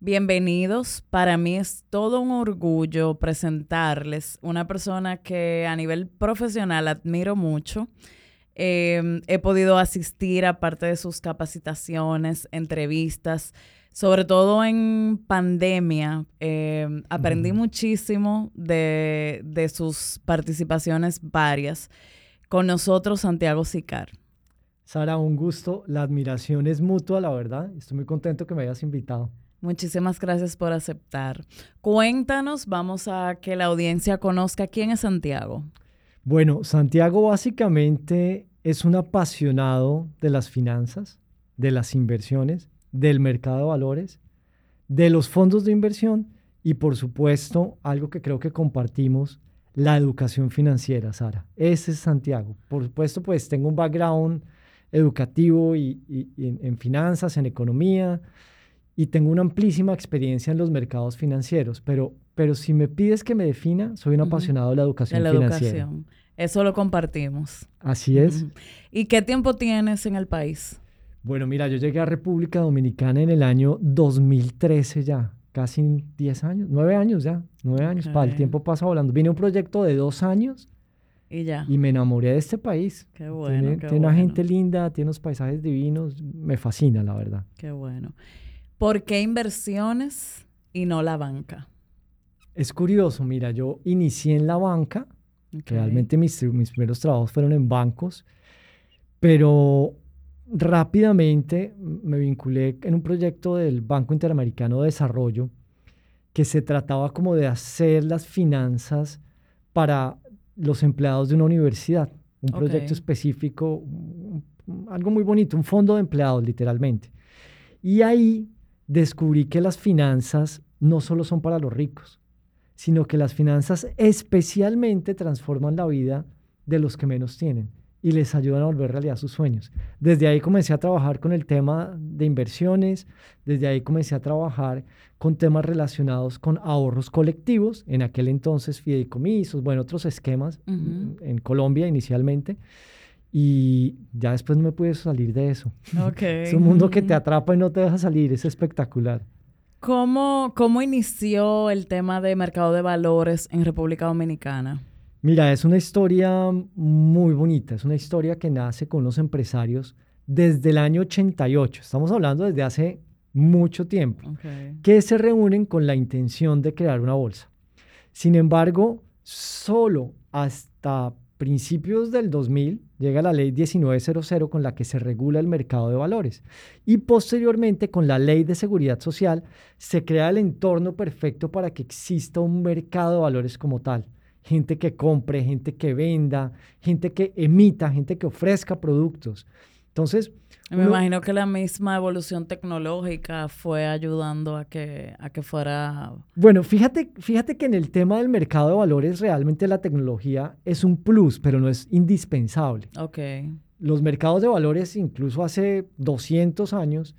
Bienvenidos. Para mí es todo un orgullo presentarles una persona que a nivel profesional admiro mucho. Em, he podido asistir a parte de sus capacitaciones, entrevistas, sobre todo en pandemia. Em, aprendí muchísimo de, de sus participaciones varias. Con nosotros, Santiago Sicar. Sara, un gusto. La admiración es mutua, la verdad. Estoy muy contento que me hayas invitado. Muchísimas gracias por aceptar. Cuéntanos, vamos a que la audiencia conozca quién es Santiago. Bueno, Santiago básicamente es un apasionado de las finanzas, de las inversiones, del mercado de valores, de los fondos de inversión y por supuesto algo que creo que compartimos, la educación financiera, Sara. Ese es Santiago. Por supuesto, pues tengo un background educativo y, en, finanzas, en economía, y tengo una amplísima experiencia en los mercados financieros, pero, pero si me pides que me defina, soy un apasionado de la educación de la Educación. Eso lo compartimos. Así es. ¿Y qué tiempo tienes en el país? Bueno, mira, yo llegué a República Dominicana en el año 2013 ya, casi 10 años, 9 años ya, 9 años, para el tiempo pasa volando. Vine a un proyecto de dos años y ya. Y me enamoré de este país. Qué bueno. Tiene, tiene una gente linda, tiene unos paisajes divinos. Me fascina, la verdad. Qué bueno. ¿Por qué inversiones y no la banca? Es curioso, mira, yo inicié en la banca. Realmente mis, mis primeros trabajos fueron en bancos. Pero rápidamente me vinculé en un proyecto del Banco Interamericano de Desarrollo que se trataba como de hacer las finanzas para los empleados de una universidad, un proyecto específico, algo muy bonito, un fondo de empleados literalmente. Y ahí descubrí que las finanzas no solo son para los ricos, sino que las finanzas especialmente transforman la vida de los que menos tienen y les ayudan a volver realidad sus sueños. Desde ahí comencé a trabajar con el tema de inversiones, desde ahí comencé a trabajar con temas relacionados con ahorros colectivos, en aquel entonces fideicomisos, bueno, otros esquemas en Colombia inicialmente. Y ya después no me pude salir de eso. es un mundo que te atrapa y no te deja salir, es espectacular. ¿Cómo, ¿Cómo inició el tema de mercado de valores en República Dominicana? Mira, es una historia muy bonita, es una historia que nace con unos empresarios desde el año 88, estamos hablando desde hace mucho tiempo, que se reúnen con la intención de crear una bolsa. Sin embargo, solo hasta principios del 2000 llega la ley 1900 con la que se regula el mercado de valores y posteriormente con la ley de seguridad social se crea el entorno perfecto para que exista un mercado de valores como tal gente que compre, gente que venda, gente que emita, gente que ofrezca productos. Entonces... Me imagino que la misma evolución tecnológica fue ayudando a que, a que fuera... Bueno, fíjate, fíjate que en el tema del mercado de valores realmente la tecnología es un plus, pero no es indispensable. Ok. Los mercados de valores, incluso hace 200 años,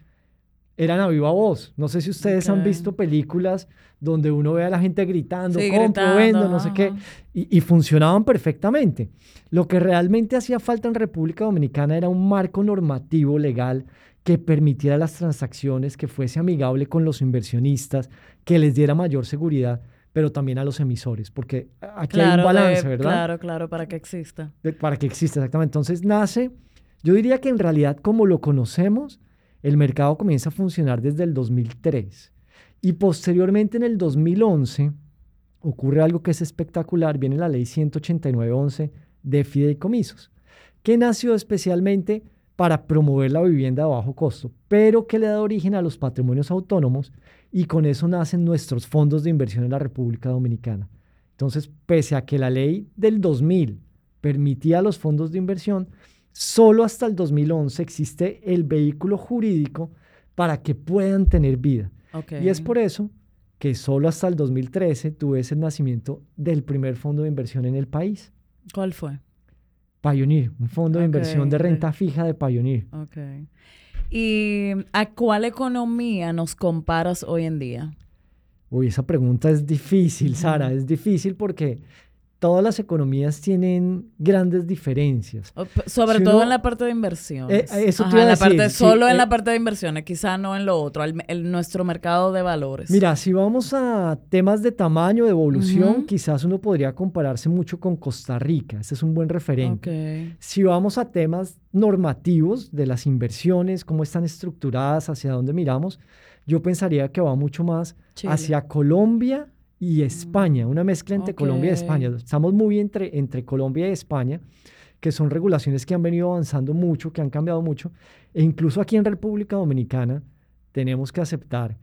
eran a viva voz. No sé si ustedes han visto películas donde uno ve a la gente gritando, compro, vendo, no sé qué, y, funcionaban perfectamente. Lo que realmente hacía falta en República Dominicana era un marco normativo legal que permitiera las transacciones, que fuese amigable con los inversionistas, que les diera mayor seguridad, pero también a los emisores, porque aquí hay un balance, ¿verdad? Claro, claro, para que exista. para que exista, exactamente. Entonces nace, yo diría que en realidad como lo conocemos, el mercado comienza a funcionar desde el 2003 y posteriormente en el 2011 ocurre algo que es espectacular, viene la ley 189.11 de fideicomisos, que nació especialmente para promover la vivienda de bajo costo, pero que le da origen a los patrimonios autónomos y con eso nacen nuestros fondos de inversión en la República Dominicana. Entonces, pese a que la ley del 2000 permitía los fondos de inversión, Solo hasta el 2011 existe el vehículo jurídico para que puedan tener vida. Y es por eso que solo hasta el 2013 tuve ese nacimiento del primer fondo de inversión en el país. ¿Cuál fue? Pioneer, un fondo de inversión de renta fija de Pioneer. ¿Y a cuál economía nos comparas hoy en día? Uy, esa pregunta es difícil, Sara, es difícil porque todas las economías tienen grandes diferencias. Sobre todo en la parte de inversiones. Eh, eso la parte, solo en la eh, parte de inversiones, quizá no en lo otro, el, nuestro mercado de valores. Mira, si vamos a temas de tamaño, de evolución, quizás uno podría compararse mucho con Costa Rica. Ese es un buen referente. Si vamos a temas normativos de las inversiones, cómo están estructuradas, hacia dónde miramos, yo pensaría que va mucho más hacia Colombia y España, una mezcla entre Colombia y España. Estamos muy entre, entre Colombia y España, que son regulaciones que han venido avanzando mucho, que han cambiado mucho. E incluso aquí en República Dominicana tenemos que aceptar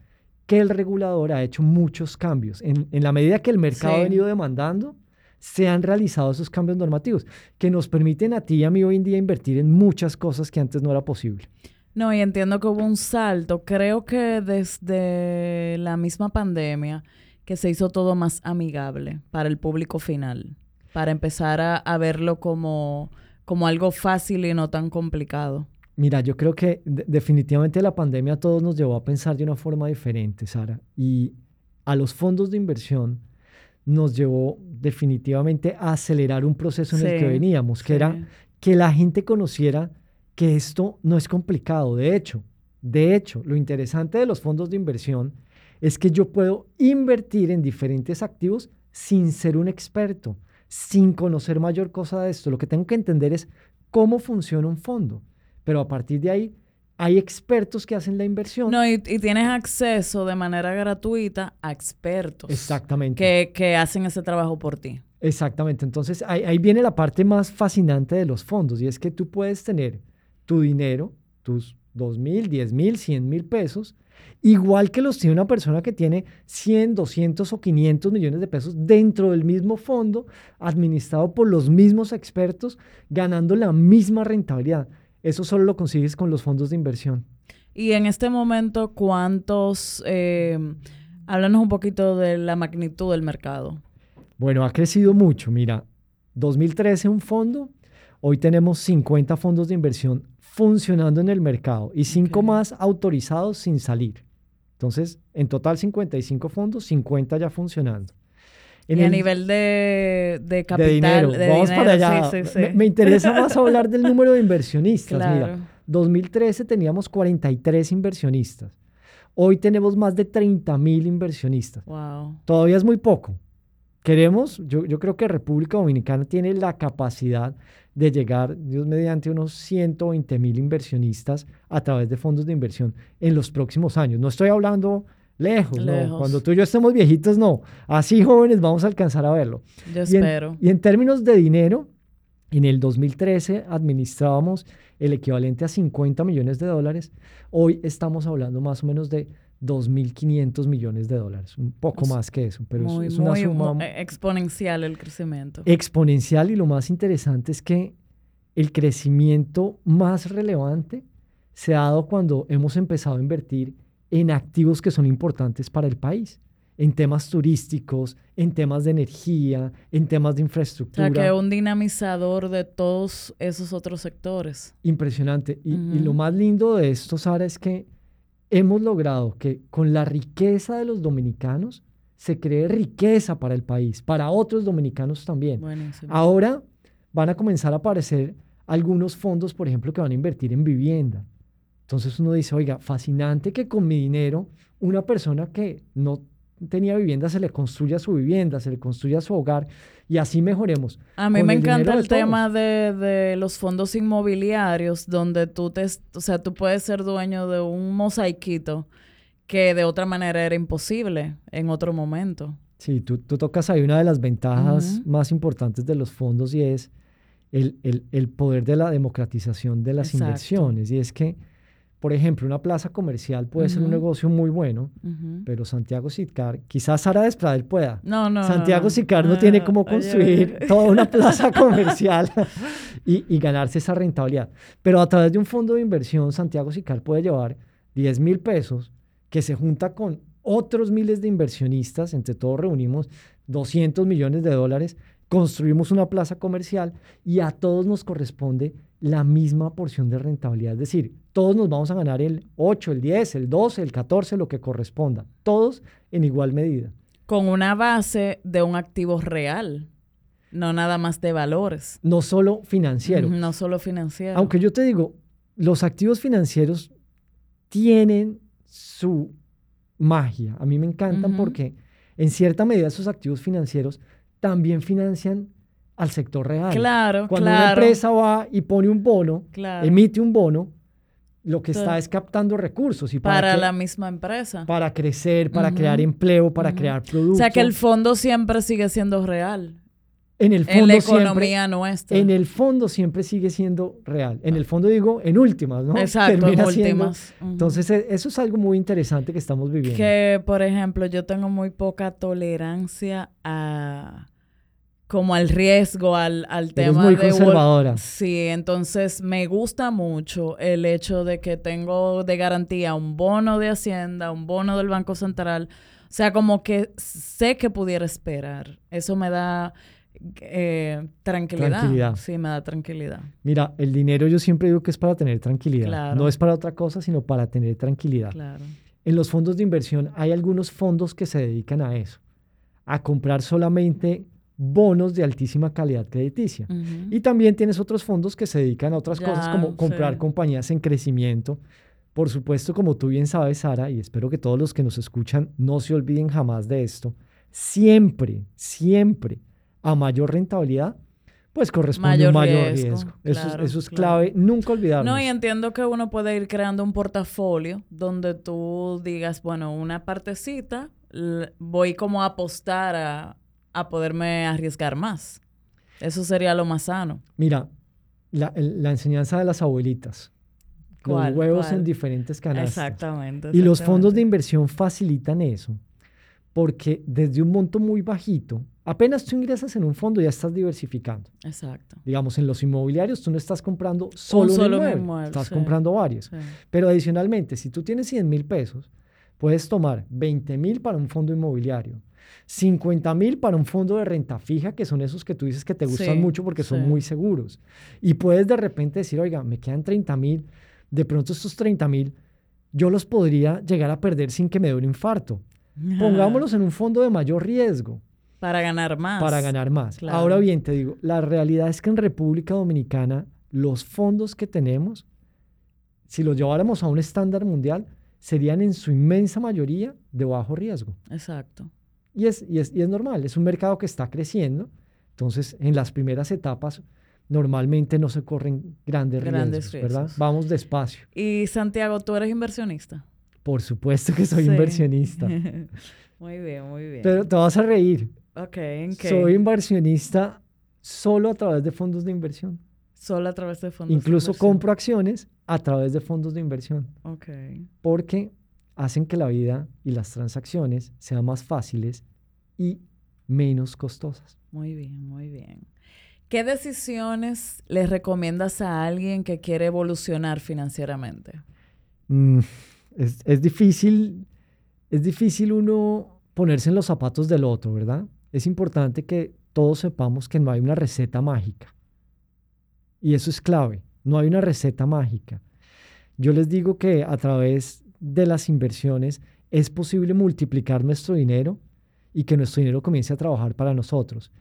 que el regulador ha hecho muchos cambios. En, en la medida que el mercado ha venido demandando, se han realizado esos cambios normativos que nos permiten a ti y a mí hoy en día invertir en muchas cosas que antes no era posible. No, y entiendo que hubo un salto. Creo que desde la misma pandemia que se hizo todo más amigable para el público final, para empezar a, verlo como, como algo fácil y no tan complicado. Mira, yo creo que definitivamente la pandemia a todos nos llevó a pensar de una forma diferente, Sara, y a los fondos de inversión nos llevó definitivamente a acelerar un proceso en el que veníamos, que era que la gente conociera que esto no es complicado. De hecho, de hecho, lo interesante de los fondos de inversión es que yo puedo invertir en diferentes activos sin ser un experto, sin conocer mayor cosa de esto. Lo que tengo que entender es cómo funciona un fondo. Pero a partir de ahí, hay expertos que hacen la inversión. No, y, tienes acceso de manera gratuita a expertos. Exactamente. Que, que hacen ese trabajo por ti. Exactamente. Entonces, ahí, ahí viene la parte más fascinante de los fondos y es que tú puedes tener tu dinero, tus dos mil, diez mil, cien mil pesos, igual que los tiene una persona que tiene 100, 200 o 500 millones de pesos dentro del mismo fondo, administrado por los mismos expertos, ganando la misma rentabilidad. Eso solo lo consigues con los fondos de inversión. Y en este momento, ¿cuántos? Eh, háblanos un poquito de la magnitud del mercado. Bueno, ha crecido mucho. Mira, 2013 un fondo, hoy tenemos 50 fondos de inversión funcionando en el mercado y cinco más autorizados sin salir. Entonces, en total 55 fondos, 50 ya funcionando. y a nivel de, de capital, de Vamos para allá. Me, interesa más hablar del número de inversionistas. Mira, 2013 teníamos 43 inversionistas. Hoy tenemos más de 30 mil inversionistas. Wow. Todavía es muy poco. Queremos, yo, yo creo que República Dominicana tiene la capacidad de llegar, Dios mediante, unos 120 mil inversionistas a través de fondos de inversión en los próximos años. No estoy hablando lejos, no. Cuando tú y yo estemos viejitos, no. Así jóvenes vamos a alcanzar a verlo. Yo espero. y en términos de dinero, en el 2013 administrábamos el equivalente a 50 millones de dólares. Hoy estamos hablando más o menos de 2.500 millones de dólares, un poco más que eso, pero es, una suma eh, exponencial el crecimiento. Exponencial y lo más interesante es que el crecimiento más relevante se ha dado cuando hemos empezado a invertir en activos que son importantes para el país, en temas turísticos, en temas de energía, en temas de infraestructura. O sea, que un dinamizador de todos esos otros sectores. Impresionante. Y, y lo más lindo de esto, Sara, es que hemos logrado que con la riqueza de los dominicanos se cree riqueza para el país, para otros dominicanos también. Ahora van a comenzar a aparecer algunos fondos, por ejemplo, que van a invertir en vivienda. Entonces uno dice, oiga, fascinante que con mi dinero una persona que no tenía vivienda, se le construya su vivienda, se le construya su hogar y así mejoremos. A mí me encanta el tema de, los fondos inmobiliarios, donde tú te, o sea, tú puedes ser dueño de un mosaiquito que de otra manera era imposible en otro momento. Sí, tú, tocas ahí una de las ventajas más importantes de los fondos y es el, poder de la democratización de las inversiones. Y es que por ejemplo, una plaza comercial puede ser un negocio muy bueno, pero Santiago Sicar, quizás Sara Despradel pueda. No, no. Santiago no, Sicar no, tiene cómo construir toda una plaza comercial y, ganarse esa rentabilidad. Pero a través de un fondo de inversión, Santiago Sicar puede llevar 10 mil pesos que se junta con otros miles de inversionistas, entre todos reunimos 200 millones de dólares, construimos una plaza comercial y a todos nos corresponde la misma porción de rentabilidad. Es decir, todos nos vamos a ganar el 8, el 10, el 12, el 14, lo que corresponda. Todos en igual medida. Con una base de un activo real. No nada más de valores. No solo financiero. No solo financiero. Aunque yo te digo, los activos financieros tienen su magia. A mí me encantan porque en cierta medida esos activos financieros también financian al sector real. Claro, Cuando una empresa va y pone un bono, emite un bono, lo que está es captando recursos. Y para, la misma empresa. Para crecer, para crear empleo, para crear productos. O sea que el fondo siempre sigue siendo real. En el fondo en la economía nuestra. En el fondo siempre sigue siendo real. En el fondo digo, en últimas, ¿no? Exacto, en últimas. Entonces, e, eso es algo muy interesante que estamos viviendo. Que, por ejemplo, yo tengo muy poca tolerancia a como al riesgo, al, al tema muy conservadora. Sí, entonces me gusta mucho el hecho de que tengo de garantía un bono de Hacienda, un bono del Banco Central. O sea, como que sé que pudiera esperar. Eso me da eh, tranquilidad. Sí, me da tranquilidad. Mira, el dinero yo siempre digo que es para tener tranquilidad. No es para otra cosa, sino para tener tranquilidad. Claro. En los fondos de inversión hay algunos fondos que se dedican a eso, a comprar solamente bonos de altísima calidad crediticia. Y también tienes otros fondos que se dedican a otras cosas como comprar compañías en crecimiento. Por supuesto, como tú bien sabes, Sara, y espero que todos los que nos escuchan no se olviden jamás de esto, siempre, siempre a mayor rentabilidad, pues corresponde un mayor riesgo. eso, es, clave, nunca olvidarlo. No, y entiendo que uno puede ir creando un portafolio donde tú digas, bueno, una partecita, voy como a apostar a, a poderme arriesgar más. Eso sería lo más sano. Mira, la, enseñanza de las abuelitas. Los huevos en diferentes canastas. exactamente. Y los fondos de inversión facilitan eso. Porque desde un monto muy bajito, Apenas tú ingresas en un fondo, ya estás diversificando. Exacto. Digamos, en los inmobiliarios tú no estás comprando solo, un inmueble, estás comprando varios. Pero adicionalmente, si tú tienes 100 mil pesos, puedes tomar 20 mil para un fondo inmobiliario, 50 mil para un fondo de renta fija, que son esos que tú dices que te gustan mucho porque son muy seguros. Y puedes de repente decir, oiga, me quedan 30 mil, de pronto estos 30 mil yo los podría llegar a perder sin que me dé un infarto. Pongámoslos en un fondo de mayor riesgo. Para ganar más. Para ganar más. Ahora bien, te digo, la realidad es que en República Dominicana los fondos que tenemos, si los lleváramos a un estándar mundial, serían en su inmensa mayoría de bajo riesgo. Exacto. Y es, y es, y es normal, es un mercado que está creciendo. Entonces, en las primeras etapas, normalmente no se corren grandes, riesgos, ¿verdad? Vamos despacio. Y Santiago, ¿tú eres inversionista? Por supuesto que soy inversionista. muy bien, muy bien. Pero te vas a reír. Ok, ¿en qué? Soy inversionista solo a través de fondos de inversión. Solo a través de fondos Incluso compro acciones a través de fondos de inversión. Ok. Porque hacen que la vida y las transacciones sean más fáciles y menos costosas. Muy bien, muy bien. ¿Qué decisiones le recomiendas a alguien que quiere evolucionar financieramente? Mm, es, es, difícil, es difícil uno ponerse en los zapatos del otro, ¿verdad? es importante que todos sepamos que no hay una receta mágica. Y eso es clave, no hay una receta mágica. Yo les digo que a través de las inversiones es posible multiplicar nuestro dinero y que nuestro dinero comience a trabajar para nosotros.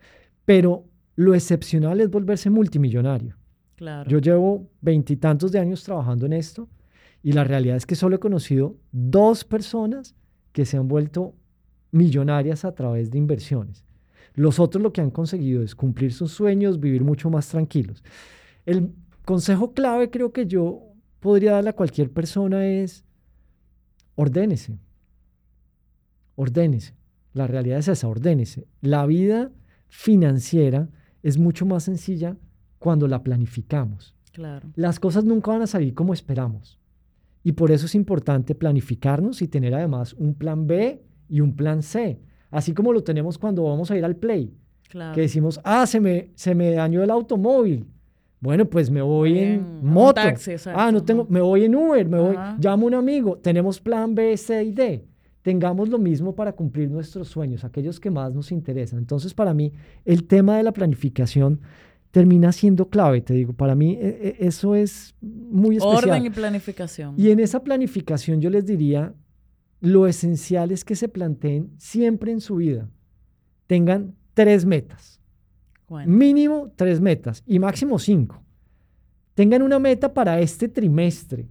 Pero lo excepcional es volverse multimillonario. Claro. Yo llevo veintitantos de años trabajando en esto y la realidad es que solo he conocido dos personas que se han vuelto millonarias a través de inversiones. Los otros lo que han conseguido es cumplir sus sueños, vivir mucho más tranquilos. El consejo clave creo que yo podría darle a cualquier persona es ordénese. Ordénese. La realidad es esa, ordénese. La vida financiera es mucho más sencilla cuando la planificamos. Claro. Las cosas nunca van a salir como esperamos. Y por eso es importante planificarnos y tener además un plan B y un plan C. Así como lo tenemos cuando vamos a ir al Play. Que decimos, ah, se me, se me dañó el automóvil. Bueno, pues me voy en moto. ah, no tengo, me voy en Uber, me voy, llamo a un amigo. Tenemos plan B, C y D. Tengamos lo mismo para cumplir nuestros sueños, aquellos que más nos interesan. Entonces, para mí, el tema de la planificación termina siendo clave, te digo, para mí e, e, eso es muy especial. Orden y planificación. Y en esa planificación yo les diría, lo esencial es que se planteen siempre en su vida, tengan tres metas. Mínimo tres metas y máximo cinco. Tengan una meta para este trimestre.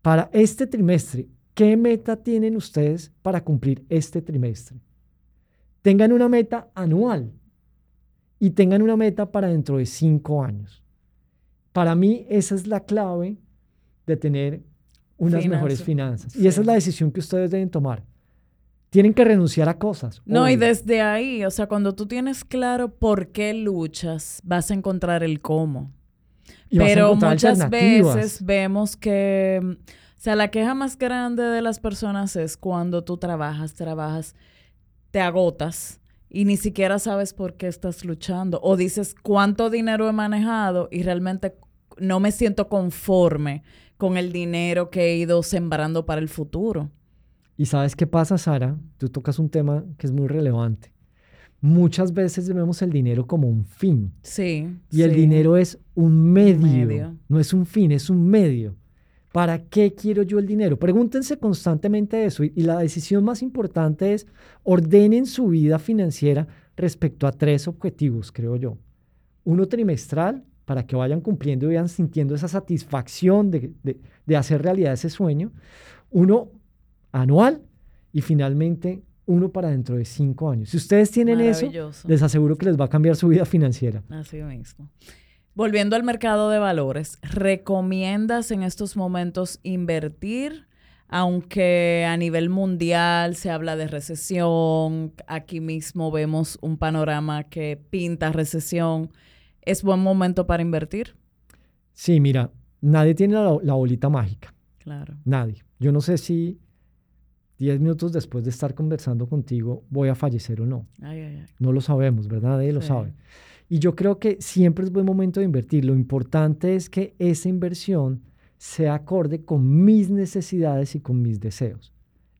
Para este trimestre, ¿qué meta tienen ustedes para cumplir este trimestre? Tengan una meta anual y tengan una meta para dentro de cinco años. Para mí esa es la clave de tener unas mejores finanzas. Y esa es la decisión que ustedes deben tomar. Tienen que renunciar a cosas. No, y desde ahí, o sea, cuando tú tienes claro por qué luchas, vas a encontrar el cómo. Pero muchas veces vemos que, o sea, la queja más grande de las personas es cuando tú trabajas, trabajas, te agotas y ni siquiera sabes por qué estás luchando. O dices cuánto dinero he manejado y realmente no me siento conforme con el dinero que he ido sembrando para el futuro. Y sabes qué pasa, Sara? Tú tocas un tema que es muy relevante. Muchas veces vemos el dinero como un fin. Sí. Y el dinero es un medio, No es un fin, es un medio. ¿Para qué quiero yo el dinero? Pregúntense constantemente eso. y la decisión más importante es ordenen su vida financiera respecto a tres objetivos, creo yo. Uno trimestral, para que vayan cumpliendo y vayan sintiendo esa satisfacción de, hacer realidad ese sueño. Uno anual y finalmente uno para dentro de cinco años. Si ustedes tienen eso, les aseguro que les va a cambiar su vida financiera. Así mismo. Volviendo al mercado de valores, ¿recomiendas en estos momentos invertir? Aunque a nivel mundial se habla de recesión, aquí mismo vemos un panorama que pinta recesión. ¿Es buen momento para invertir? Sí, mira, nadie tiene la, bolita mágica. Claro. Nadie. Yo no sé si 10 minutos después de estar conversando contigo voy a fallecer o no. Ay, ay, ay. No lo sabemos, ¿verdad? Nadie lo sabe. Y yo creo que siempre es buen momento de invertir. Lo importante es que esa inversión sea acorde con mis necesidades y con mis deseos.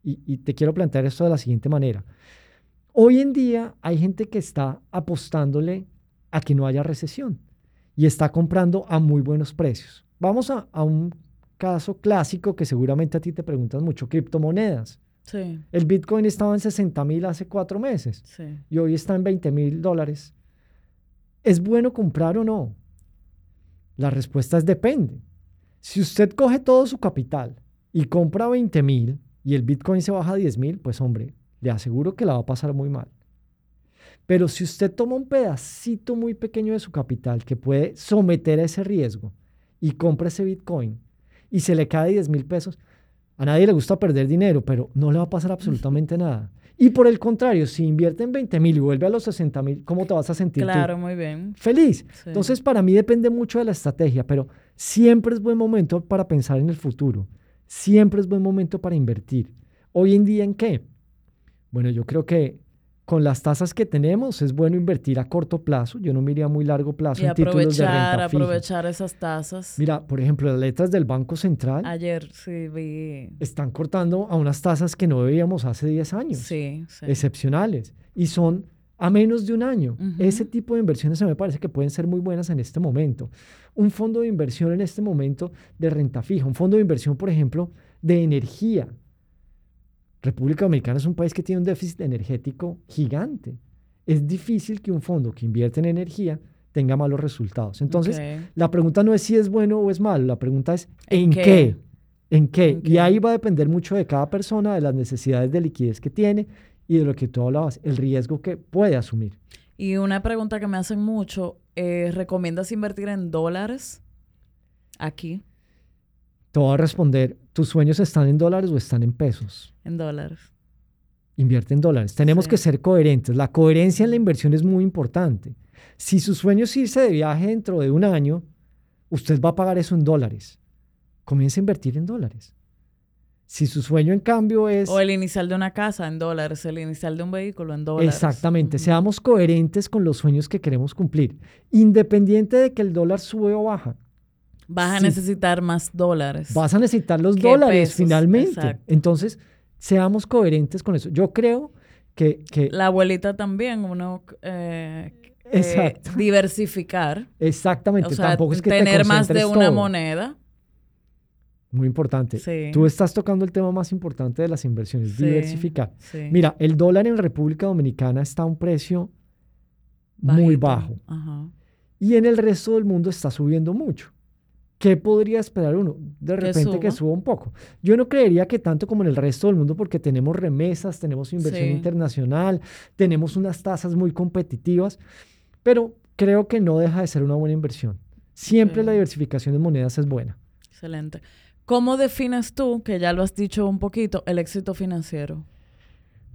Y, y, te quiero plantear esto de la siguiente manera. Hoy en día hay gente que está apostándole a que no haya recesión y está comprando a muy buenos precios. Vamos a, un caso clásico que seguramente a ti te preguntas mucho, criptomonedas. Sí. El Bitcoin estaba en 60 mil hace cuatro meses y hoy está en 20 mil dólares. ¿Es bueno comprar o no? La respuesta es depende. Si usted coge todo su capital y compra 20 mil y el Bitcoin se baja a 10 mil, pues hombre, le aseguro que la va a pasar muy mal. Pero si usted toma un pedacito muy pequeño de su capital que puede someter a ese riesgo y compra ese Bitcoin y se le cae 10 mil pesos, a nadie le gusta perder dinero, pero no le va a pasar absolutamente nada. Y por el contrario, si invierte en 20 mil y vuelve a los 60 mil, ¿cómo te vas a sentir? Claro, muy bien. Feliz. Entonces, para mí depende mucho de la estrategia, pero siempre es buen momento para pensar en el futuro. Siempre es buen momento para invertir. Hoy en día, ¿en qué? Bueno, yo creo que con las tasas que tenemos es bueno invertir a corto plazo. Yo no me iría a muy largo plazo en títulos de renta aprovechar esas tasas. Mira, por ejemplo, las letras del Banco Central. Ayer sí vi. Están cortando a unas tasas que no veíamos hace 10 años. Sí, sí. Excepcionales. Y son a menos de un año. Ese tipo de inversiones mí me parece que pueden ser muy buenas en este momento. Un fondo de inversión en este momento de renta fija, un fondo de inversión, por ejemplo, de energía República Dominicana es un país que tiene un déficit energético gigante. Es difícil que un fondo que invierte en energía tenga malos resultados. Entonces, la pregunta no es si es bueno o es malo, la pregunta es ¿en, qué? ¿En qué? Y ahí va a depender mucho de cada persona, de las necesidades de liquidez que tiene y de lo que tú hablabas, el riesgo que puede asumir. Y una pregunta que me hacen mucho, eh, ¿recomiendas invertir en dólares aquí? Te voy a responder, ¿tus sueños están en dólares o están en pesos? En dólares. Invierte en dólares. Tenemos que ser coherentes. La coherencia en la inversión es muy importante. Si su sueño es irse de viaje dentro de un año, usted va a pagar eso en dólares. Comience a invertir en dólares. Si su sueño, en cambio, es... O el inicial de una casa en dólares, el inicial de un vehículo en dólares. Exactamente. Seamos coherentes con los sueños que queremos cumplir, independiente de que el dólar sube o baja. Vas a necesitar más dólares. Vas a necesitar los dólares finalmente. Entonces, seamos coherentes con eso. Yo creo que... que la abuelita también, uno... Eh, eh diversificar. Exactamente. Tampoco es que tener más de una moneda. Muy importante. Tú estás tocando el tema más importante de las inversiones, diversificar. Mira, el dólar en República Dominicana está a un precio muy bajo. Y en el resto del mundo está subiendo mucho. ¿Qué podría esperar uno? De repente que suba, un poco. Yo no creería que tanto como en el resto del mundo porque tenemos remesas, tenemos inversión internacional, tenemos unas tasas muy competitivas, pero creo que no deja de ser una buena inversión. Siempre la diversificación de monedas es buena. Excelente. ¿Cómo defines tú, que ya lo has dicho un poquito, el éxito financiero?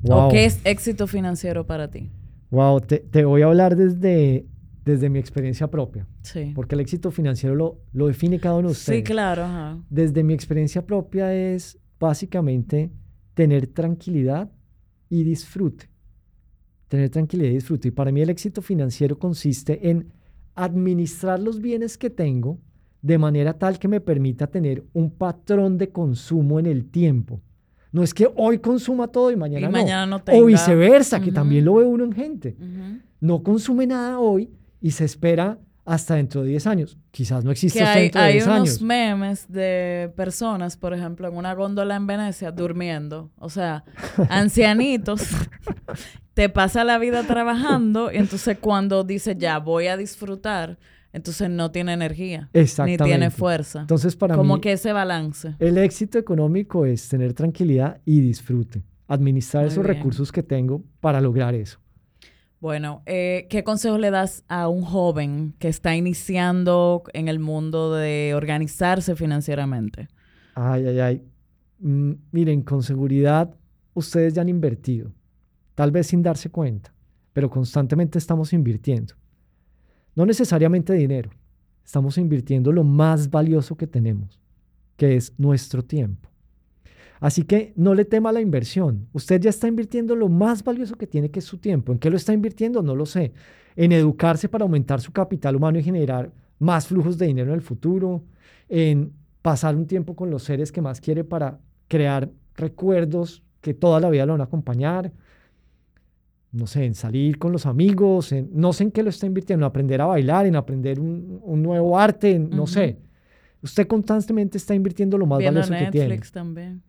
¿O qué es éxito financiero para ti? Wow, te, te voy a hablar desde desde mi experiencia propia. Sí. Porque el éxito financiero lo, lo define cada uno de ustedes. Sí, claro. Desde mi experiencia propia es básicamente tener tranquilidad y disfrute. Tener tranquilidad y disfrute. Y para mí el éxito financiero consiste en administrar los bienes que tengo de manera tal que me permita tener un patrón de consumo en el tiempo. No es que hoy consuma todo y mañana, y mañana no. O viceversa, que también lo ve uno en gente. No consume nada hoy y se espera hasta dentro de 10 años. Quizás no existe hasta dentro de 10 años. Hay unos memes de personas, por ejemplo, en una góndola en Venecia durmiendo. O sea, ancianitos. te pasa la vida trabajando y entonces cuando dice ya voy a disfrutar, entonces no tiene energía. Exactamente. Ni tiene fuerza. Entonces para Como que ese balance. El éxito económico es tener tranquilidad y disfrute. Administrar esos recursos que tengo para lograr eso. Bueno, eh, ¿qué consejo le das a un joven que está iniciando en el mundo de organizarse financieramente? Ay, ay, ay. Mm, miren, con seguridad ustedes ya han invertido, tal vez sin darse cuenta, pero constantemente estamos invirtiendo. No necesariamente dinero, estamos invirtiendo lo más valioso que tenemos, que es nuestro tiempo. Así que no le tema la inversión. Usted ya está invirtiendo lo más valioso que tiene, que es su tiempo. ¿En qué lo está invirtiendo? No lo sé. En educarse para aumentar su capital humano y generar más flujos de dinero en el futuro. En pasar un tiempo con los seres que más quiere para crear recuerdos que toda la vida lo van a acompañar. No sé, en salir con los amigos, en, no sé en qué lo está invirtiendo, en aprender a bailar, en aprender un, nuevo arte, no sé. Usted constantemente está invirtiendo lo más valioso que tiene. también.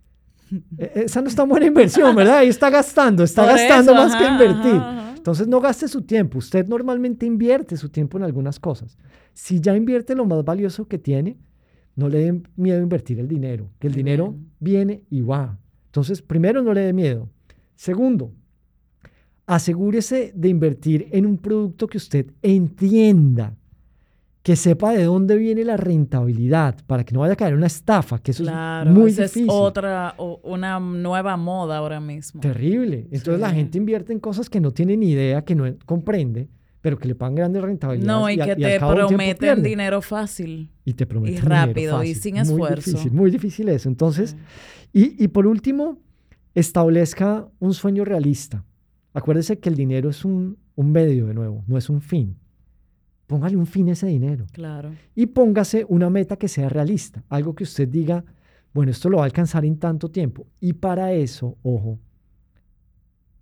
E, esa no está buena inversión, ¿verdad? Ahí está gastando, está gastando más que invertir. Entonces no gaste su tiempo. Usted normalmente invierte su tiempo en algunas cosas. Si ya invierte lo más valioso que tiene, no le dé miedo a invertir el dinero, que el dinero viene y va. Entonces, primero, no le dé miedo. Segundo, asegúrese de invertir en un producto que usted entienda que sepa de dónde viene la rentabilidad para que no vaya a caer una estafa, que eso es muy difícil. es otra, una nueva moda ahora mismo. Terrible. Entonces la gente invierte en cosas que no tiene ni idea, que no comprende, pero que le pagan grandes rentabilidades. No, y, que te prometen dinero fácil. Y te prometen Y rápido, y sin esfuerzo. Muy difícil, muy difícil eso. Entonces, y, y por último, establezca un sueño realista. Acuérdese que el dinero es un, un medio, de nuevo, no es un fin. Póngale un fin a ese dinero. Claro. Y póngase una meta que sea realista, algo que usted diga, bueno, esto lo va a alcanzar en tanto tiempo. Y para eso, ojo,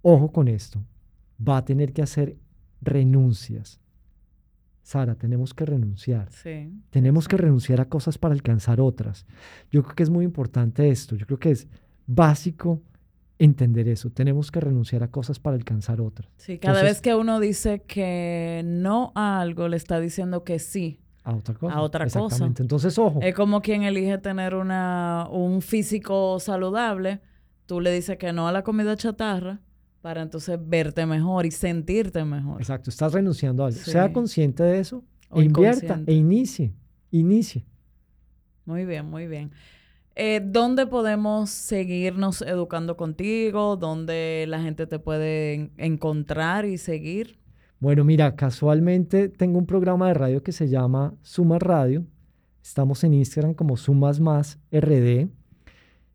ojo con esto, va a tener que hacer renuncias. Sara, tenemos que renunciar. Sí, tenemos que renunciar a cosas para alcanzar otras. Yo creo que es muy importante esto. Yo creo que es básico entender eso. Tenemos que renunciar a cosas para alcanzar otras. Sí, cada vez que uno dice que no a algo, le está diciendo que sí. A otra cosa. A otra Exactamente. Entonces, ojo. Es como quien elige tener una, un físico saludable. Tú le dices que no a la comida chatarra para entonces verte mejor y sentirte mejor. Exacto. Estás renunciando a algo. Sea consciente de eso. E invierta e inicie. Inicie. Muy bien, muy bien. Eh, ¿Dónde podemos seguirnos educando contigo? ¿Dónde la gente te puede encontrar y seguir? Bueno, mira, casualmente tengo un programa de radio que se llama Sumas Radio. Estamos en Instagram como Sumas Más RD.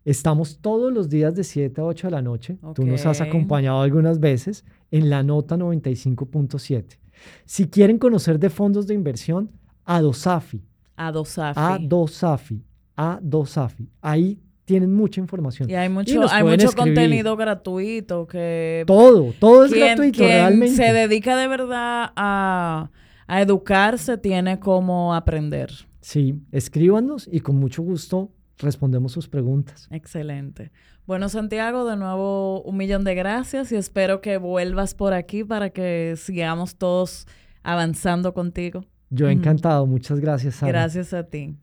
Estamos todos los días de 7 a 8 de la noche. Tú nos has acompañado algunas veces en la nota 95.7. Si quieren conocer de fondos de inversión, Adosafi. Adosafi. Adosafi a Dosafi. Ahí tienen mucha información. Y hay mucho, hay mucho contenido gratuito que... Todo, todo es gratuito realmente. se dedica de verdad a, educarse tiene como aprender. Sí, escríbanos y con mucho gusto respondemos sus preguntas. Excelente. Bueno, Santiago, de nuevo un millón de gracias y espero que vuelvas por aquí para que sigamos todos avanzando contigo. Yo encantado. Muchas gracias, Sara. Gracias a ti.